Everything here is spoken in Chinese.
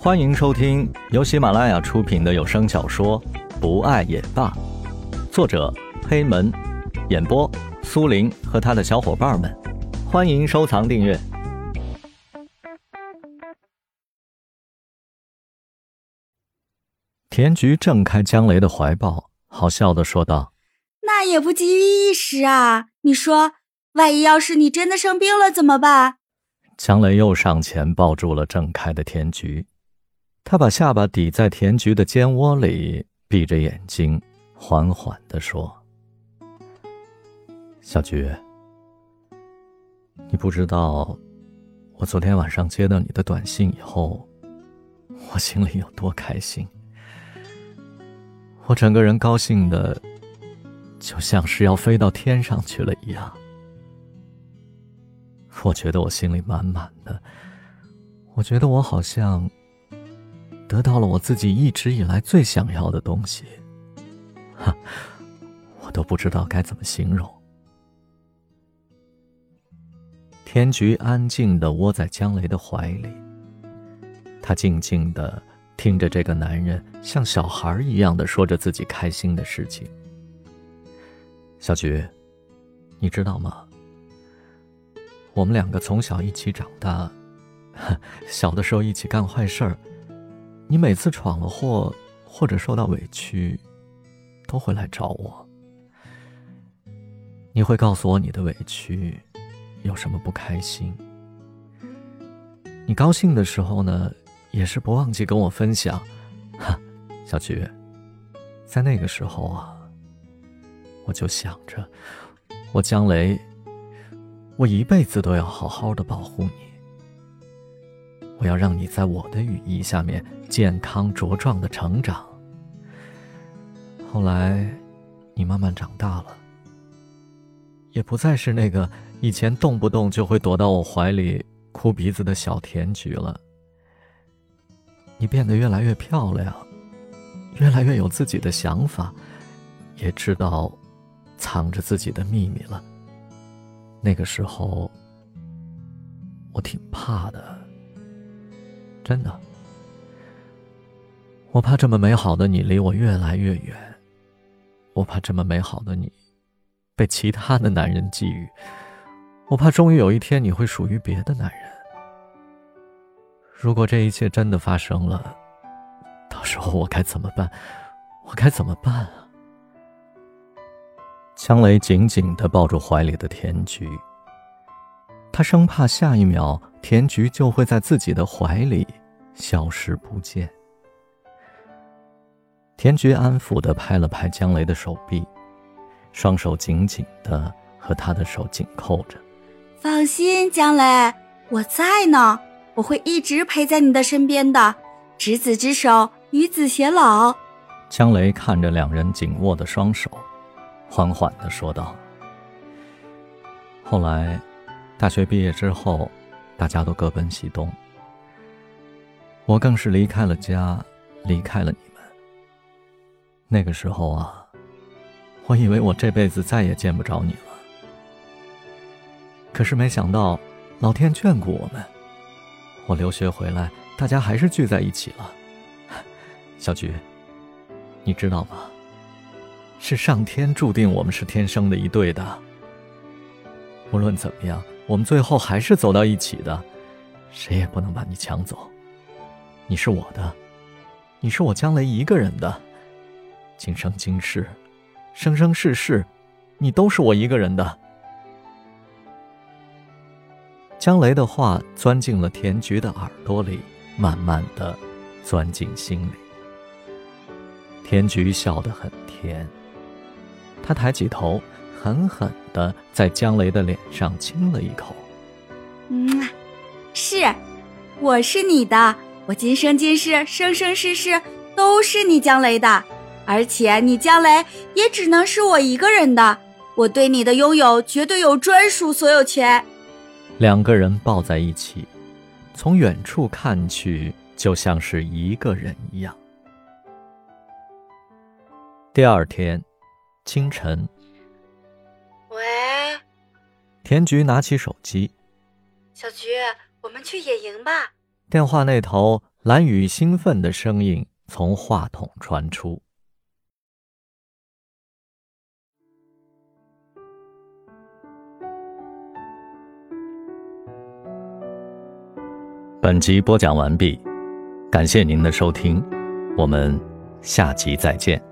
欢迎收听由喜马拉雅出品的有声小说《不爱也罢》，作者黑门，演播苏林和他的小伙伴们。欢迎收藏订阅。田菊挣开江雷的怀抱，好笑的说道：“那也不急于一时啊！你说，万一要是你真的生病了怎么办？”江雷又上前抱住了挣开的田菊。他把下巴抵在田菊的肩窝里，闭着眼睛，缓缓地说：“小菊，你不知道，我昨天晚上接到你的短信以后，我心里有多开心。我整个人高兴的，就像是要飞到天上去了一样。我觉得我心里满满的，我觉得我好像……”得到了我自己一直以来最想要的东西，哈，我都不知道该怎么形容。天菊安静的窝在江雷的怀里，他静静的听着这个男人像小孩一样的说着自己开心的事情。小菊，你知道吗？我们两个从小一起长大，小的时候一起干坏事儿。你每次闯了祸或者受到委屈，都会来找我。你会告诉我你的委屈，有什么不开心。你高兴的时候呢，也是不忘记跟我分享。哈，小菊，在那个时候啊，我就想着，我江雷，我一辈子都要好好的保护你。我要让你在我的羽翼下面健康茁壮的成长。后来，你慢慢长大了，也不再是那个以前动不动就会躲到我怀里哭鼻子的小甜菊了。你变得越来越漂亮，越来越有自己的想法，也知道藏着自己的秘密了。那个时候，我挺怕的。真的，我怕这么美好的你离我越来越远，我怕这么美好的你被其他的男人觊觎，我怕终于有一天你会属于别的男人。如果这一切真的发生了，到时候我该怎么办？我该怎么办啊？江雷紧紧的抱住怀里的田菊，他生怕下一秒。田菊就会在自己的怀里消失不见。田菊安抚的拍了拍江雷的手臂，双手紧紧的和他的手紧扣着。放心，江雷，我在呢，我会一直陪在你的身边的，执子之手，与子偕老。江雷看着两人紧握的双手，缓缓的说道：“后来，大学毕业之后。”大家都各奔西东，我更是离开了家，离开了你们。那个时候啊，我以为我这辈子再也见不着你了。可是没想到，老天眷顾我们，我留学回来，大家还是聚在一起了。小菊，你知道吗？是上天注定我们是天生的一对的。无论怎么样。我们最后还是走到一起的，谁也不能把你抢走。你是我的，你是我江雷一个人的，今生今世，生生世世，你都是我一个人的。江雷的话钻进了田菊的耳朵里，慢慢的钻进心里。田菊笑得很甜，她抬起头。狠狠的在江雷的脸上亲了一口。嗯，是，我是你的，我今生今世、生生世世都是你江雷的，而且你江雷也只能是我一个人的，我对你的拥有绝对有专属所有权。两个人抱在一起，从远处看去就像是一个人一样。第二天清晨。田菊拿起手机，小菊，我们去野营吧。电话那头蓝雨兴奋的声音从话筒传出。本集播讲完毕，感谢您的收听，我们下集再见。